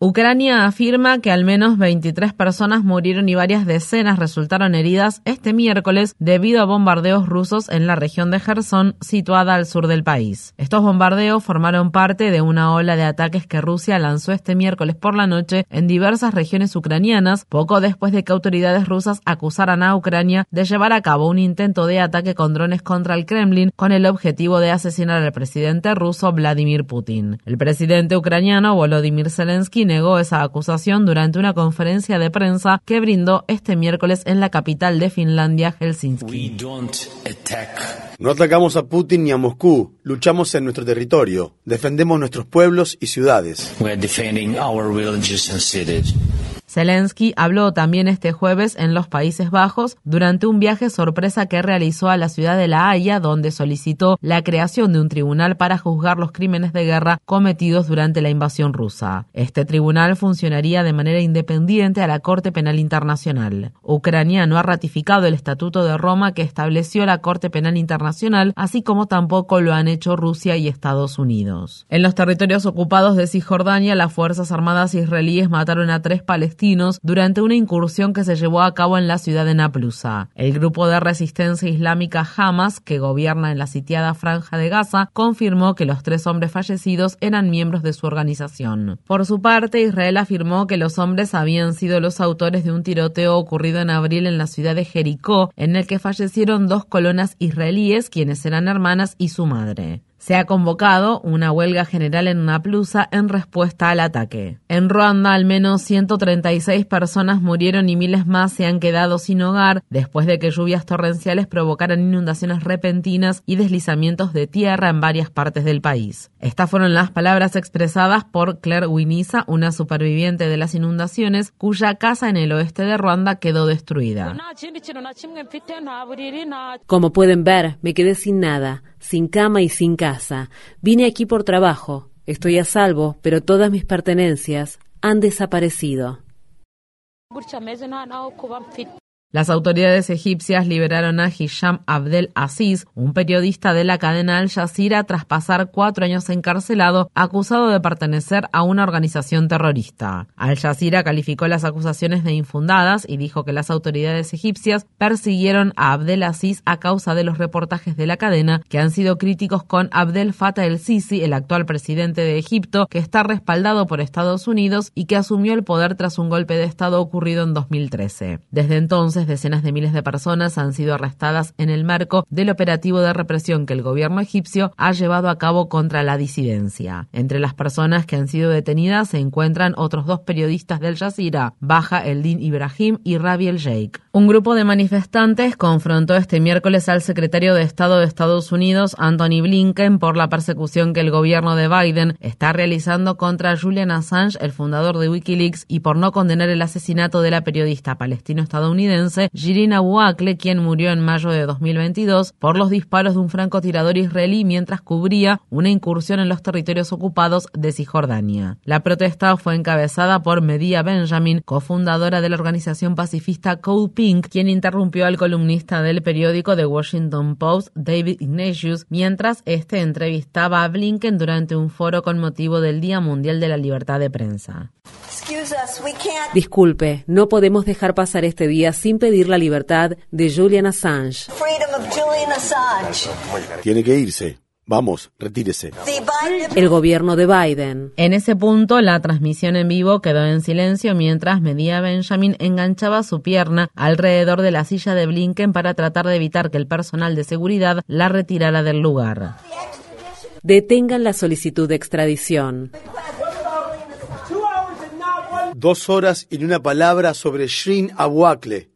Ucrania afirma que al menos 23 personas murieron y varias decenas resultaron heridas este miércoles debido a bombardeos rusos en la región de Gerson, situada al sur del país. Estos bombardeos formaron parte de una ola de ataques que Rusia lanzó este miércoles por la noche en diversas regiones ucranianas, poco después de que autoridades rusas acusaran a Ucrania de llevar a cabo un intento de ataque con drones contra el Kremlin con el objetivo de asesinar al presidente ruso Vladimir Putin. El presidente ucraniano Volodymyr Zelensky negó esa acusación durante una conferencia de prensa que brindó este miércoles en la capital de Finlandia, Helsinki. No atacamos a Putin ni a Moscú, luchamos en nuestro territorio, defendemos nuestros pueblos y ciudades. Zelensky habló también este jueves en los Países Bajos durante un viaje sorpresa que realizó a la ciudad de La Haya, donde solicitó la creación de un tribunal para juzgar los crímenes de guerra cometidos durante la invasión rusa. Este tribunal funcionaría de manera independiente a la Corte Penal Internacional. Ucrania no ha ratificado el Estatuto de Roma que estableció la Corte Penal Internacional, así como tampoco lo han hecho Rusia y Estados Unidos. En los territorios ocupados de Cisjordania, las Fuerzas Armadas israelíes mataron a tres palestinos durante una incursión que se llevó a cabo en la ciudad de Naplusa. El grupo de resistencia islámica Hamas, que gobierna en la sitiada franja de Gaza, confirmó que los tres hombres fallecidos eran miembros de su organización. Por su parte, Israel afirmó que los hombres habían sido los autores de un tiroteo ocurrido en abril en la ciudad de Jericó, en el que fallecieron dos colonas israelíes, quienes eran hermanas y su madre. Se ha convocado una huelga general en Naplusa en respuesta al ataque. En Ruanda, al menos 136 personas murieron y miles más se han quedado sin hogar después de que lluvias torrenciales provocaran inundaciones repentinas y deslizamientos de tierra en varias partes del país. Estas fueron las palabras expresadas por Claire Winisa, una superviviente de las inundaciones, cuya casa en el oeste de Ruanda quedó destruida. Como pueden ver, me quedé sin nada, sin cama y sin casa. Vine aquí por trabajo. Estoy a salvo, pero todas mis pertenencias han desaparecido. Las autoridades egipcias liberaron a Hisham Abdel Aziz, un periodista de la cadena Al Jazeera, tras pasar cuatro años encarcelado, acusado de pertenecer a una organización terrorista. Al Jazeera calificó las acusaciones de infundadas y dijo que las autoridades egipcias persiguieron a Abdel Aziz a causa de los reportajes de la cadena que han sido críticos con Abdel Fattah el-Sisi, el actual presidente de Egipto, que está respaldado por Estados Unidos y que asumió el poder tras un golpe de Estado ocurrido en 2013. Desde entonces, decenas de miles de personas han sido arrestadas en el marco del operativo de represión que el gobierno egipcio ha llevado a cabo contra la disidencia. Entre las personas que han sido detenidas se encuentran otros dos periodistas del Jazeera, Baja Eldin Ibrahim y Rabi El Sheikh. Un grupo de manifestantes confrontó este miércoles al secretario de Estado de Estados Unidos, Anthony Blinken, por la persecución que el gobierno de Biden está realizando contra Julian Assange, el fundador de Wikileaks, y por no condenar el asesinato de la periodista palestino-estadounidense Jirina Buakle, quien murió en mayo de 2022 por los disparos de un francotirador israelí mientras cubría una incursión en los territorios ocupados de Cisjordania. La protesta fue encabezada por Medea Benjamin, cofundadora de la organización pacifista Code Pink, quien interrumpió al columnista del periódico The Washington Post, David Ignatius, mientras este entrevistaba a Blinken durante un foro con motivo del Día Mundial de la Libertad de Prensa. Disculpe, no podemos dejar pasar este día sin pedir la libertad de Julian Assange. Tiene que irse. Vamos, retírese. El gobierno de Biden. En ese punto, la transmisión en vivo quedó en silencio mientras Medía Benjamin enganchaba su pierna alrededor de la silla de Blinken para tratar de evitar que el personal de seguridad la retirara del lugar. Detengan la solicitud de extradición. Dos horas y una palabra sobre Shrin Abuakle.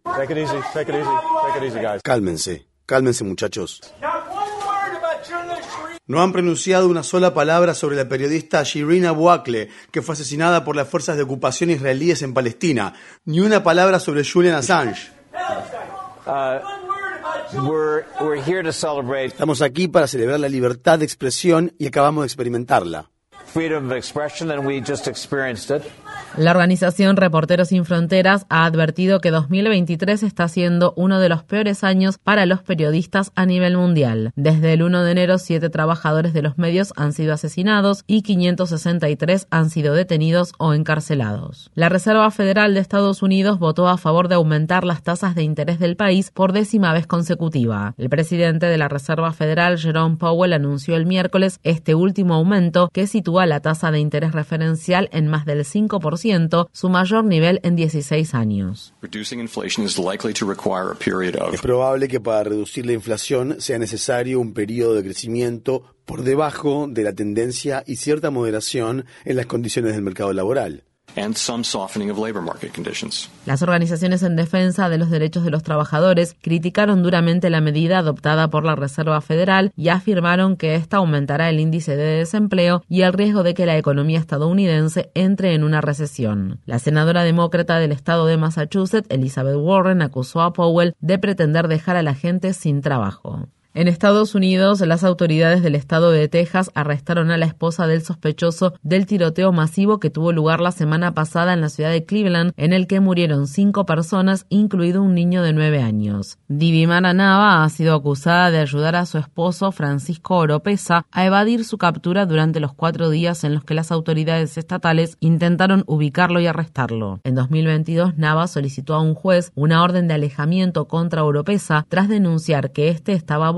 Cálmense, cálmense muchachos. No han pronunciado una sola palabra sobre la periodista Shirin Abu que fue asesinada por las fuerzas de ocupación israelíes en Palestina. Ni una palabra sobre Julian Assange. Estamos aquí para celebrar la libertad de expresión y acabamos de experimentarla. La organización Reporteros Sin Fronteras ha advertido que 2023 está siendo uno de los peores años para los periodistas a nivel mundial. Desde el 1 de enero, siete trabajadores de los medios han sido asesinados y 563 han sido detenidos o encarcelados. La Reserva Federal de Estados Unidos votó a favor de aumentar las tasas de interés del país por décima vez consecutiva. El presidente de la Reserva Federal, Jerome Powell, anunció el miércoles este último aumento que sitúa la tasa de interés referencial en más del 5% su mayor nivel en 16 años. Es probable que para reducir la inflación sea necesario un periodo de crecimiento por debajo de la tendencia y cierta moderación en las condiciones del mercado laboral. Las organizaciones en defensa de los derechos de los trabajadores criticaron duramente la medida adoptada por la Reserva Federal y afirmaron que esta aumentará el índice de desempleo y el riesgo de que la economía estadounidense entre en una recesión. La senadora demócrata del estado de Massachusetts, Elizabeth Warren, acusó a Powell de pretender dejar a la gente sin trabajo. En Estados Unidos, las autoridades del estado de Texas arrestaron a la esposa del sospechoso del tiroteo masivo que tuvo lugar la semana pasada en la ciudad de Cleveland, en el que murieron cinco personas, incluido un niño de nueve años. Divimana Nava ha sido acusada de ayudar a su esposo, Francisco Oropesa, a evadir su captura durante los cuatro días en los que las autoridades estatales intentaron ubicarlo y arrestarlo. En 2022, Nava solicitó a un juez una orden de alejamiento contra Oropesa tras denunciar que éste estaba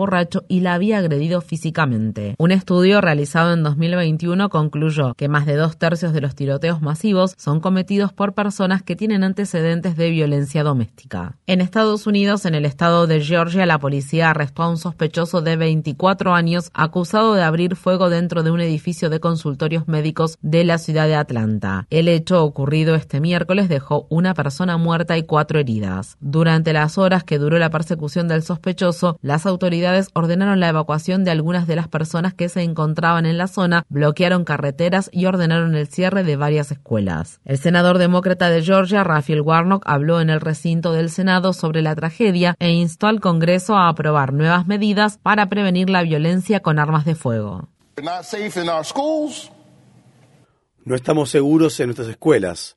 y la había agredido físicamente. Un estudio realizado en 2021 concluyó que más de dos tercios de los tiroteos masivos son cometidos por personas que tienen antecedentes de violencia doméstica. En Estados Unidos, en el estado de Georgia, la policía arrestó a un sospechoso de 24 años acusado de abrir fuego dentro de un edificio de consultorios médicos de la ciudad de Atlanta. El hecho ocurrido este miércoles dejó una persona muerta y cuatro heridas. Durante las horas que duró la persecución del sospechoso, las autoridades ordenaron la evacuación de algunas de las personas que se encontraban en la zona, bloquearon carreteras y ordenaron el cierre de varias escuelas. El senador demócrata de Georgia, Raphael Warnock, habló en el recinto del Senado sobre la tragedia e instó al Congreso a aprobar nuevas medidas para prevenir la violencia con armas de fuego. No estamos seguros en nuestras escuelas,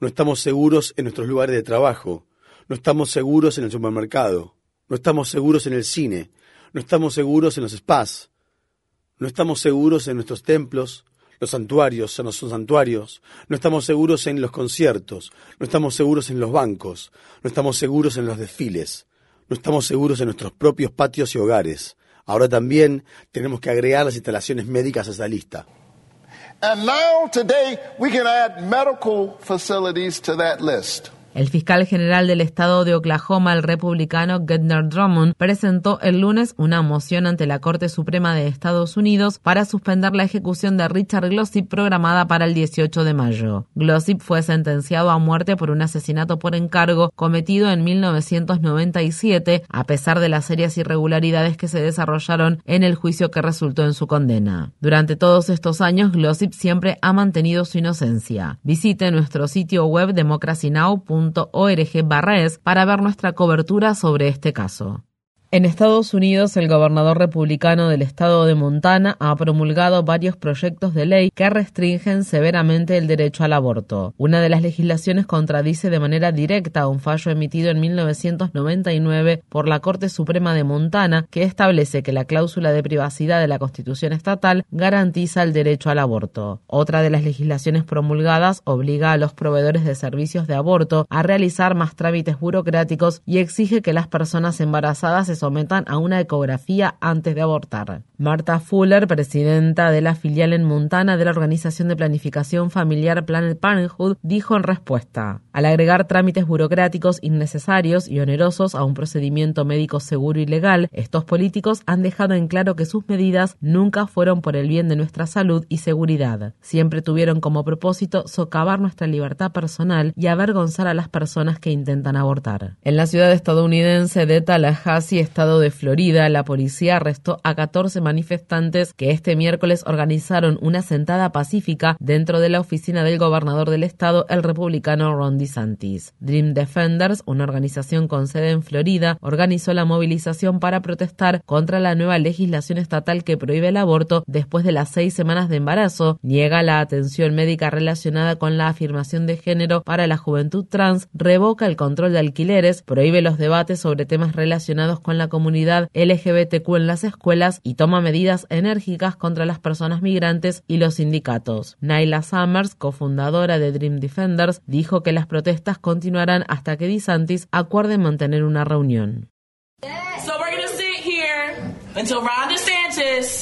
no estamos seguros en nuestros lugares de trabajo, no estamos seguros en el supermercado, no estamos seguros en el cine, no estamos seguros en los spas. No estamos seguros en nuestros templos. Los santuarios no son santuarios. No estamos seguros en los conciertos. No estamos seguros en los bancos. No estamos seguros en los desfiles. No estamos seguros en nuestros propios patios y hogares. Ahora también tenemos que agregar las instalaciones médicas a esa lista. And now today we can add medical facilities to that list. El fiscal general del estado de Oklahoma, el republicano Gardner Drummond, presentó el lunes una moción ante la Corte Suprema de Estados Unidos para suspender la ejecución de Richard Glossip programada para el 18 de mayo. Glossip fue sentenciado a muerte por un asesinato por encargo cometido en 1997, a pesar de las serias irregularidades que se desarrollaron en el juicio que resultó en su condena. Durante todos estos años, Glossip siempre ha mantenido su inocencia. Visite nuestro sitio web democracynow.com para ver nuestra cobertura sobre este caso. En Estados Unidos, el gobernador republicano del estado de Montana ha promulgado varios proyectos de ley que restringen severamente el derecho al aborto. Una de las legislaciones contradice de manera directa un fallo emitido en 1999 por la Corte Suprema de Montana que establece que la cláusula de privacidad de la Constitución estatal garantiza el derecho al aborto. Otra de las legislaciones promulgadas obliga a los proveedores de servicios de aborto a realizar más trámites burocráticos y exige que las personas embarazadas sometan a una ecografía antes de abortar. Marta Fuller, presidenta de la filial en Montana de la Organización de Planificación Familiar Planet Parenthood, dijo en respuesta, al agregar trámites burocráticos innecesarios y onerosos a un procedimiento médico seguro y legal, estos políticos han dejado en claro que sus medidas nunca fueron por el bien de nuestra salud y seguridad. Siempre tuvieron como propósito socavar nuestra libertad personal y avergonzar a las personas que intentan abortar. En la ciudad estadounidense de Tallahassee, estado de Florida, la policía arrestó a 14 manifestantes que este miércoles organizaron una sentada pacífica dentro de la oficina del gobernador del estado, el republicano Ron DeSantis. Dream Defenders, una organización con sede en Florida, organizó la movilización para protestar contra la nueva legislación estatal que prohíbe el aborto después de las seis semanas de embarazo, niega la atención médica relacionada con la afirmación de género para la juventud trans, revoca el control de alquileres, prohíbe los debates sobre temas relacionados con la comunidad LGBTQ en las escuelas y toma medidas enérgicas contra las personas migrantes y los sindicatos. Naila Summers, cofundadora de Dream Defenders, dijo que las protestas continuarán hasta que DeSantis acuerde mantener una reunión.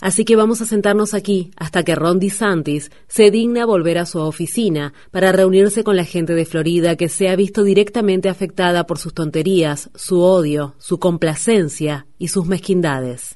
Así que vamos a sentarnos aquí hasta que Ron DeSantis se digna volver a su oficina para reunirse con la gente de Florida que se ha visto directamente afectada por sus tonterías, su odio, su complacencia y sus mezquindades.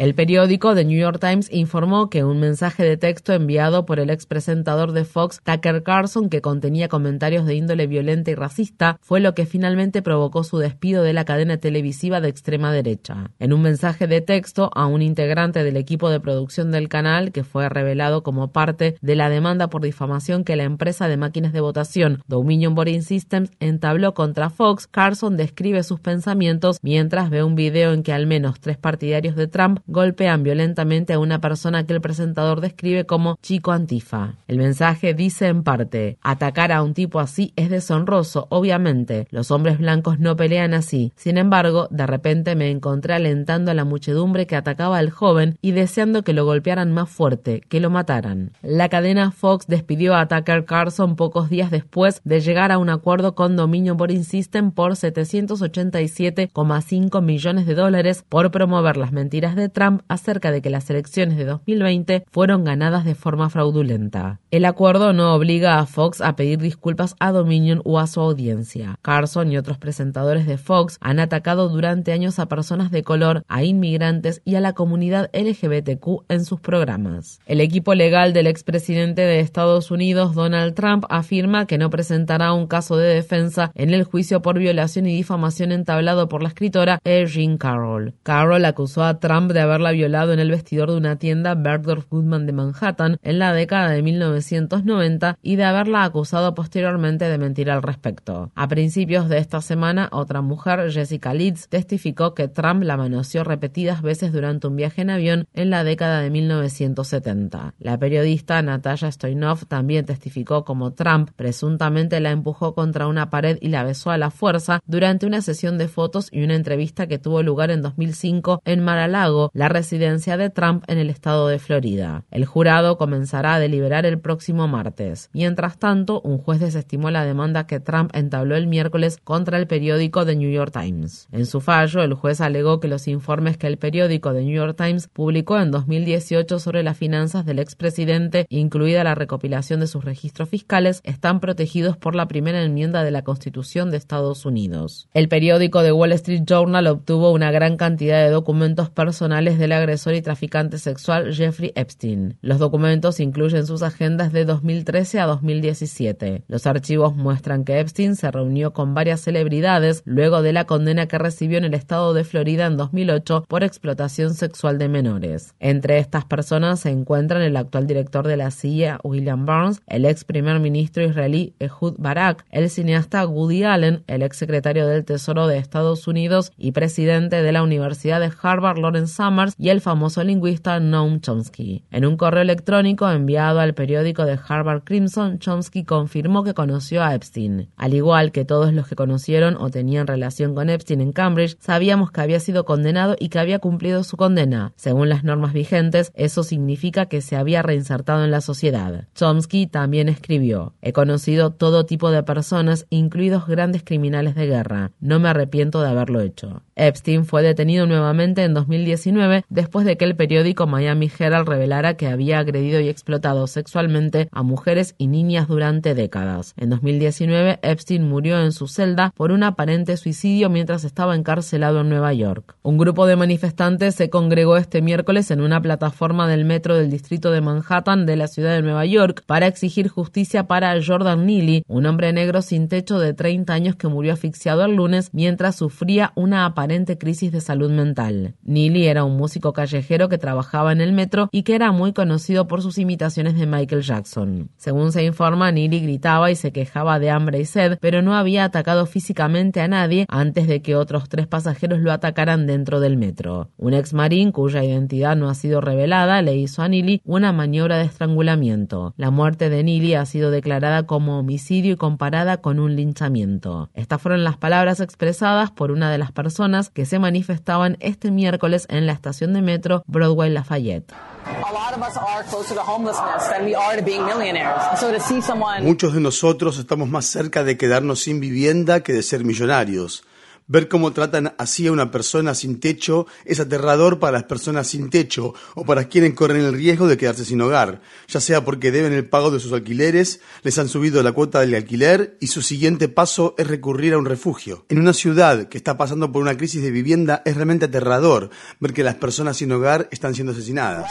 El periódico The New York Times informó que un mensaje de texto enviado por el expresentador de Fox, Tucker Carlson, que contenía comentarios de índole violenta y racista, fue lo que finalmente provocó su despido de la cadena televisiva de extrema derecha. En un mensaje de texto a un integrante del equipo de producción del canal, que fue revelado como parte de la demanda por difamación que la empresa de máquinas de votación Dominion Voting Systems entabló contra Fox, Carlson describe sus pensamientos mientras ve un video en que al menos tres partidarios de Trump golpean violentamente a una persona que el presentador describe como chico antifa. El mensaje dice en parte, atacar a un tipo así es deshonroso, obviamente, los hombres blancos no pelean así. Sin embargo, de repente me encontré alentando a la muchedumbre que atacaba al joven y deseando que lo golpearan más fuerte, que lo mataran. La cadena Fox despidió a Tucker Carlson pocos días después de llegar a un acuerdo con Dominion Boring System por 787,5 millones de dólares por promover las mentiras de Trump acerca de que las elecciones de 2020 fueron ganadas de forma fraudulenta. El acuerdo no obliga a Fox a pedir disculpas a Dominion o a su audiencia. Carson y otros presentadores de Fox han atacado durante años a personas de color, a inmigrantes y a la comunidad LGBTQ en sus programas. El equipo legal del expresidente de Estados Unidos, Donald Trump, afirma que no presentará un caso de defensa en el juicio por violación y difamación entablado por la escritora Erin Carroll. Carroll acusó a Trump de haberla violado en el vestidor de una tienda Bergdorf Goodman de Manhattan en la década de 1990 y de haberla acusado posteriormente de mentir al respecto. A principios de esta semana, otra mujer, Jessica Leeds, testificó que Trump la manoseó repetidas veces durante un viaje en avión en la década de 1970. La periodista Natalia Stoyanov también testificó como Trump presuntamente la empujó contra una pared y la besó a la fuerza durante una sesión de fotos y una entrevista que tuvo lugar en 2005 en Mar-a-Lago, la residencia de Trump en el estado de Florida. El jurado comenzará a deliberar el próximo martes. Mientras tanto, un juez desestimó la demanda que Trump entabló el miércoles contra el periódico The New York Times. En su fallo, el juez alegó que los informes que el periódico The New York Times publicó en 2018 sobre las finanzas del expresidente, incluida la recopilación de sus registros fiscales, están protegidos por la primera enmienda de la Constitución de Estados Unidos. El periódico The Wall Street Journal obtuvo una gran cantidad de documentos personales del agresor y traficante sexual Jeffrey Epstein. Los documentos incluyen sus agendas de 2013 a 2017. Los archivos muestran que Epstein se reunió con varias celebridades luego de la condena que recibió en el estado de Florida en 2008 por explotación sexual de menores. Entre estas personas se encuentran el actual director de la CIA, William Burns, el ex primer ministro israelí Ehud Barak, el cineasta Woody Allen, el ex secretario del Tesoro de Estados Unidos y presidente de la Universidad de Harvard, Lawrence Y el famoso lingüista Noam Chomsky. En un correo electrónico enviado al periódico de Harvard Crimson, Chomsky confirmó que conoció a Epstein. Al igual que todos los que conocieron o tenían relación con Epstein en Cambridge, sabíamos que había sido condenado y que había cumplido su condena. Según las normas vigentes, eso significa que se había reinsertado en la sociedad. Chomsky también escribió, he conocido todo tipo de personas, incluidos grandes criminales de guerra. No me arrepiento de haberlo hecho. Epstein fue detenido nuevamente en 2019 después de que el periódico Miami Herald revelara que había agredido y explotado sexualmente a mujeres y niñas durante décadas. En 2019, Epstein murió en su celda por un aparente suicidio mientras estaba encarcelado en Nueva York. Un grupo de manifestantes se congregó este miércoles en una plataforma del metro del distrito de Manhattan de la ciudad de Nueva York para exigir justicia para Jordan Neely, un hombre negro sin techo de 30 años que murió asfixiado el lunes mientras sufría una aparente crisis de salud mental. Neely era un músico callejero que trabajaba en el metro y que era muy conocido por sus imitaciones de Michael Jackson. Según se informa, Neely gritaba y se quejaba de hambre y sed, pero no había atacado físicamente a nadie antes de que otros tres pasajeros lo atacaran dentro del metro. Un ex marín cuya identidad no ha sido revelada le hizo a Neely una maniobra de estrangulamiento. La muerte de Neely ha sido declarada como homicidio y comparada con un linchamiento. Estas fueron las palabras expresadas por una de las personas que se manifestaban este miércoles en la estación de metro Broadway Lafayette. Muchos de nosotros estamos más cerca de quedarnos sin vivienda que de ser millonarios. Ver cómo tratan así a una persona sin techo es aterrador para las personas sin techo o para quienes corren el riesgo de quedarse sin hogar, ya sea porque deben el pago de sus alquileres, les han subido la cuota del alquiler y su siguiente paso es recurrir a un refugio. En una ciudad que está pasando por una crisis de vivienda es realmente aterrador ver que las personas sin hogar están siendo asesinadas.